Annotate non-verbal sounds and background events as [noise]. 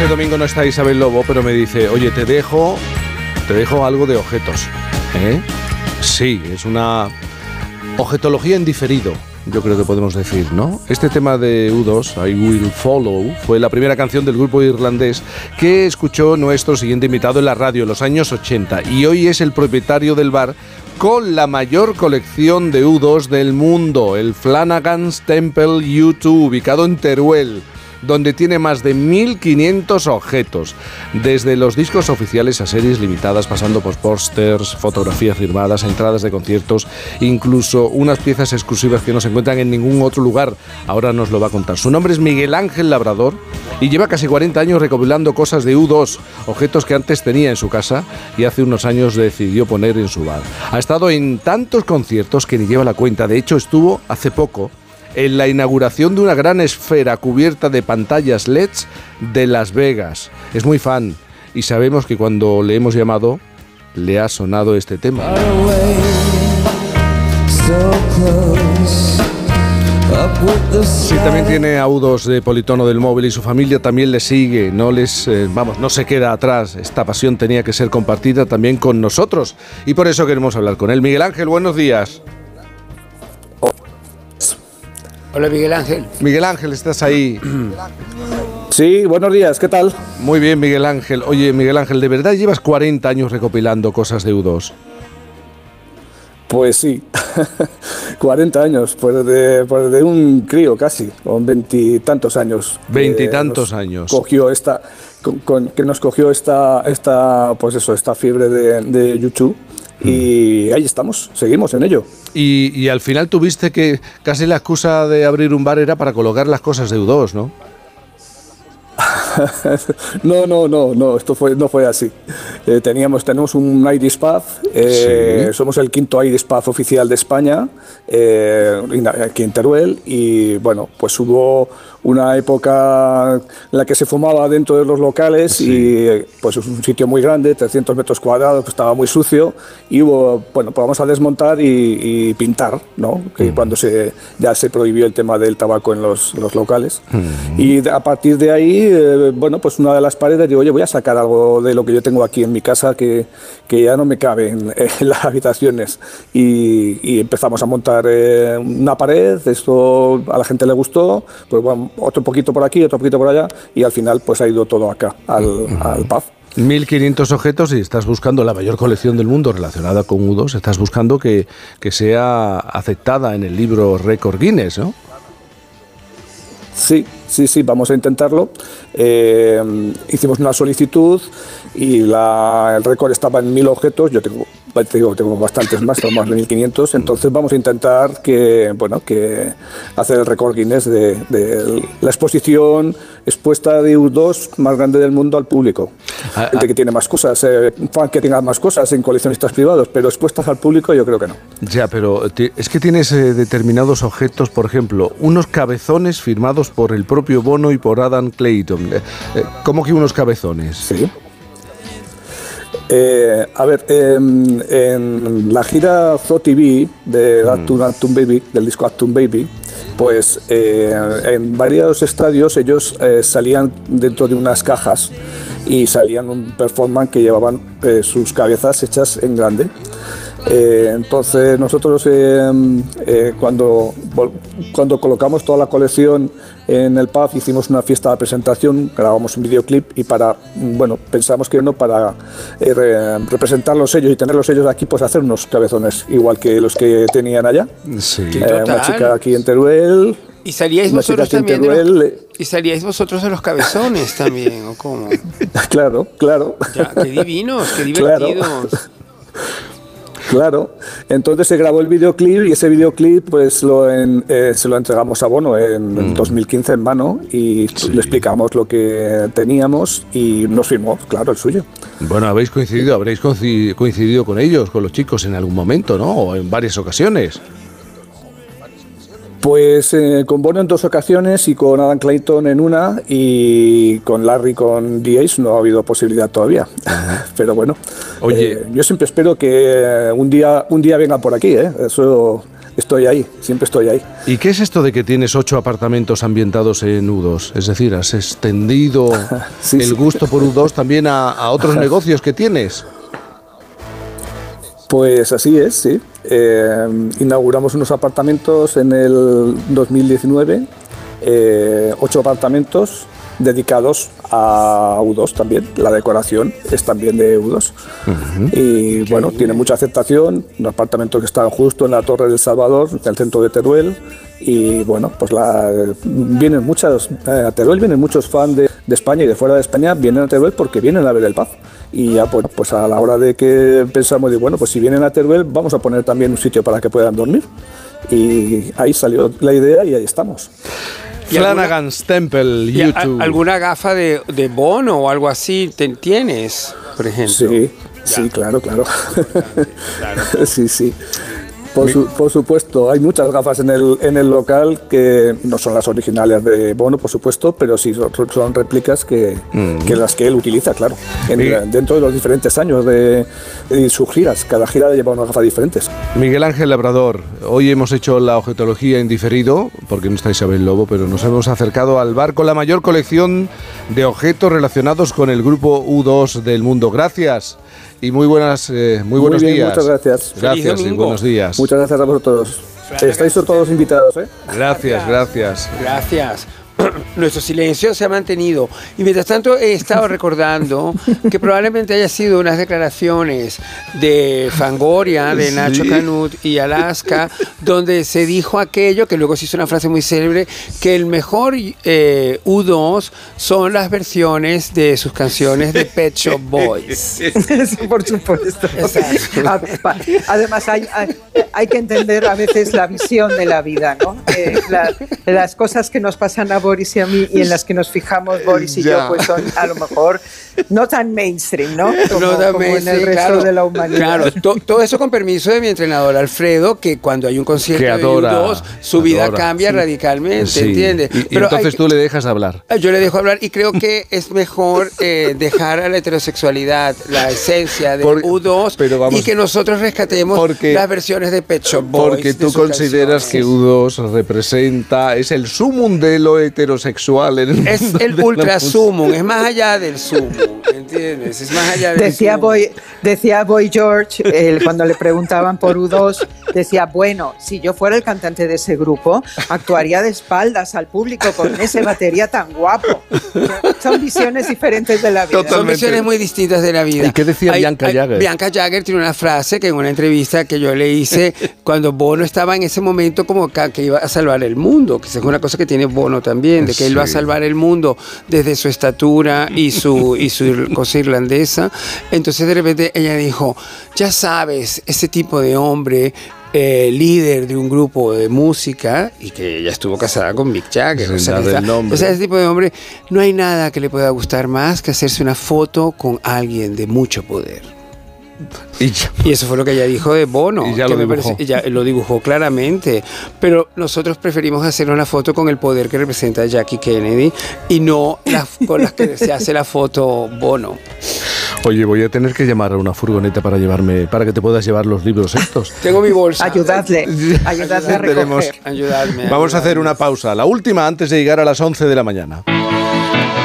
este domingo no está Isabel Lobo, pero me dice, oye, te dejo, te dejo algo de objetos. ¿Eh? Sí, es una objetología en diferido yo creo que podemos decir, ¿no? Este tema de U2, I Will Follow, fue la primera canción del grupo irlandés que escuchó nuestro siguiente invitado en la radio en los años 80 y hoy es el propietario del bar con la mayor colección de U2 del mundo, el Flanagan's Temple U2, ubicado en Teruel donde tiene más de 1.500 objetos, desde los discos oficiales a series limitadas, pasando por pósters, fotografías firmadas, entradas de conciertos, incluso unas piezas exclusivas que no se encuentran en ningún otro lugar. Ahora nos lo va a contar. Su nombre es Miguel Ángel Labrador y lleva casi 40 años recopilando cosas de U2, objetos que antes tenía en su casa y hace unos años decidió poner en su bar. Ha estado en tantos conciertos que ni lleva la cuenta. De hecho, estuvo hace poco en la inauguración de una gran esfera cubierta de pantallas LEDs de Las Vegas. Es muy fan y sabemos que cuando le hemos llamado le ha sonado este tema. Sí, también tiene audos de politono del móvil y su familia también le sigue, no les, eh, vamos, no se queda atrás. Esta pasión tenía que ser compartida también con nosotros y por eso queremos hablar con él. Miguel Ángel, buenos días. Hola Miguel Ángel. Miguel Ángel, ¿estás ahí? [clears throat] Sí, buenos días, ¿qué tal? Muy bien, Miguel Ángel. Oye, Miguel Ángel, ¿de verdad llevas 40 años recopilando cosas de U2? Pues sí, [laughs] 40 años, pues de, pues de un crío casi, con veintitantos años. Veintitantos años. Cogió esta, que nos cogió esta, esta, pues eso, esta fiebre de, de YouTube y ahí estamos, seguimos en ello. Y, al final tuviste que casi la excusa de abrir un bar era para colocar las cosas de U2, ¿no? [laughs] no, no, no, no, esto fue, no fue así. Eh, teníamos, tenemos un Iris Pub, eh, somos el quinto Iris Pub oficial de España, eh, aquí en Teruel, y bueno, pues hubo una época en la que se fumaba dentro de los locales y pues es un sitio muy grande, 300 metros cuadrados, pues estaba muy sucio y hubo, bueno, pues vamos a desmontar y, pintar, ¿no? Que cuando se, ya se prohibió el tema del tabaco en los, los locales. Y a partir de ahí, eh, bueno, pues una de las paredes digo, oye, voy a sacar algo de lo que yo tengo aquí en mi casa que, que ya no me cabe en, [laughs] las habitaciones. Y, empezamos a montar eh, una pared, esto a la gente le gustó, pues bueno, otro poquito por aquí, otro poquito por allá, y al final pues ha ido todo acá, al, al pub. 1.500 objetos y estás buscando la mayor colección del mundo relacionada con U2, estás buscando que, que sea aceptada en el libro Record Guinness, ¿no? Sí, sí, sí, vamos a intentarlo. Eh, hicimos una solicitud y el récord estaba en mil objetos. Yo tengo te digo, tengo bastantes más, más de 1500, entonces vamos a intentar que, bueno, que hacer el récord Guinness de, la exposición expuesta de U2 más grande del mundo al público. Ah, Gente ah. que tiene más cosas, eh, fan que tenga más cosas en coleccionistas privados, pero expuestas al público yo creo que no. Ya, pero es que tienes eh, determinados objetos, por ejemplo, unos cabezones firmados por el propio Bono y por Adam Clayton. Eh, ¿Cómo que unos cabezones? Sí. Eh, a ver, en, la gira Zoo TV de mm. Baby, del disco Actum Baby, pues eh, en varios estadios ellos eh, salían dentro de unas cajas y salían un performance que llevaban sus cabezas hechas en grande. Eh, entonces nosotros eh, eh, cuando, cuando colocamos toda la colección en el pub hicimos una fiesta de presentación, grabamos un videoclip y para, bueno, pensamos que no para representar los sellos y tener los sellos aquí, pues hacer unos cabezones igual que los que tenían allá. Sí. una chica aquí en Teruel. ¿Y salíais vosotros también los, ¿Y salíais vosotros de los cabezones también, o cómo? [laughs] claro, claro. qué divinos, qué divertidos. Claro, entonces se grabó el videoclip y ese videoclip pues lo eh, se lo entregamos a Bono en, 2015 mm. en mano y le explicamos lo que teníamos y nos firmó, claro, el suyo. Bueno, habéis coincidido, habréis coincidido con ellos, con los chicos en algún momento, ¿no? O en varias ocasiones. Pues eh, con Bono en dos ocasiones y con Adam Clayton en una y con Larry con D.A.S. no ha habido posibilidad todavía. [laughs] Pero bueno, Oye. Eh, yo siempre espero que un día, un día venga por aquí, ¿eh? Eso estoy ahí, siempre estoy ahí. ¿Y qué es esto de que tienes ocho apartamentos ambientados en U2? Es decir, ¿has extendido [laughs] el gusto por U2 también a, otros [laughs] negocios que tienes? Pues así es, sí. Eh, inauguramos unos apartamentos en el 2019, eh, ocho apartamentos dedicados a U2 también. La decoración es también de U2. Y bueno, tiene mucha aceptación. Un apartamento que está justo en la Torre del Salvador, en el centro de Teruel. Y bueno, pues la, vienen muchas, eh, a Teruel vienen muchos fans de, España y de fuera de España, vienen a Teruel porque vienen a ver el Paz. Y ya pues, pues a la hora de que pensamos, de, bueno, pues si vienen a Teruel, vamos a poner también un sitio para que puedan dormir. Y ahí salió la idea y ahí estamos. Flanagan's Temple, YouTube. ¿Alguna gafa de, de Bono o algo así tienes, por ejemplo? Sí, sí, claro, claro. claro. [laughs] sí, sí. Por, supuesto, hay muchas gafas en el, en el local que no son las originales de Bono, por supuesto, pero sí son, réplicas que, que, las que él utiliza, claro, dentro de los diferentes años de, sus giras. Cada gira lleva unas gafas diferentes. Miguel Ángel Labrador, hoy hemos hecho la objetología en diferido, porque no está Isabel Lobo, pero nos hemos acercado al bar con la mayor colección de objetos relacionados con el grupo U2 del mundo. Gracias y muy buenas, eh, muy buenos días. Muchas gracias. Gracias y buenos días. Muchas gracias a vosotros. Estáis todos invitados, ¿eh? Gracias, gracias. Gracias. [clears throat] nuestro silencio se ha mantenido. Y mientras tanto he estado [laughs] recordando que probablemente haya sido unas declaraciones de Fangoria, de Nacho Canut y Alaska, [laughs] donde se dijo aquello, que luego se hizo una frase muy célebre, que el mejor eh, U2 son las versiones de sus canciones de Pet Shop Boys. [laughs] Por supuesto. Además hay, hay, que entender a veces la visión de la vida, ¿no? Eh, las cosas que nos pasan a Boris y a mí y en las que nos fijamos Boris y yo, pues son a lo mejor no tan mainstream, ¿no? [laughs] Como, en el resto de la humanidad. Claro, todo eso con permiso de mi entrenador Alfredo, que cuando hay un concierto de U2, su vida cambia radicalmente, ¿entiendes? Y, entonces tú le dejas hablar. Ah, yo le dejo hablar y creo que es mejor eh, dejar a la heterosexualidad la esencia de U2 y que nosotros rescatemos las versiones de Pecho Boys. Porque tú consideras que U2 representa, es el sumum de lo heterosexual en Es el ultra sumum, es más allá del sumum. [laughs] ¿Entiendes? Es más allá de decía Boy, decía Boy George, cuando le preguntaban por U2, decía, bueno, si yo fuera el cantante de ese grupo, actuaría de espaldas al público con ese batería tan guapo. Son visiones diferentes de la vida. Son visiones muy distintas de la vida. ¿Y qué decía Bianca Jagger? Bianca Jagger tiene una frase que en una entrevista que yo le hice cuando Bono estaba en ese momento como que, iba a salvar el mundo, que es una cosa que tiene Bono también, de que él va a salvar el mundo desde su estatura y su, y su cosa irlandesa. Entonces de repente ella dijo, ya sabes, ese tipo de hombre eh, líder de un grupo de música y que ella estuvo casada con Mick Jagger. O sea, ese tipo de hombre, no hay nada que le pueda gustar más que hacerse una foto con alguien de mucho poder. Y, eso fue lo que ella dijo de Bono. Y ya lo dibujó. lo dibujó claramente. Pero nosotros preferimos hacer una foto con el poder que representa Jackie Kennedy y no [laughs] con las que se hace la foto Bono. Oye, voy a tener que llamar a una furgoneta para llevarme, para que te puedas llevar los libros estos. [laughs] Tengo mi bolsa. Ayudadle, [laughs] ayudadle a recoger. Ayudarme, Vamos a hacer una pausa, la última antes de llegar a las 11 de la mañana.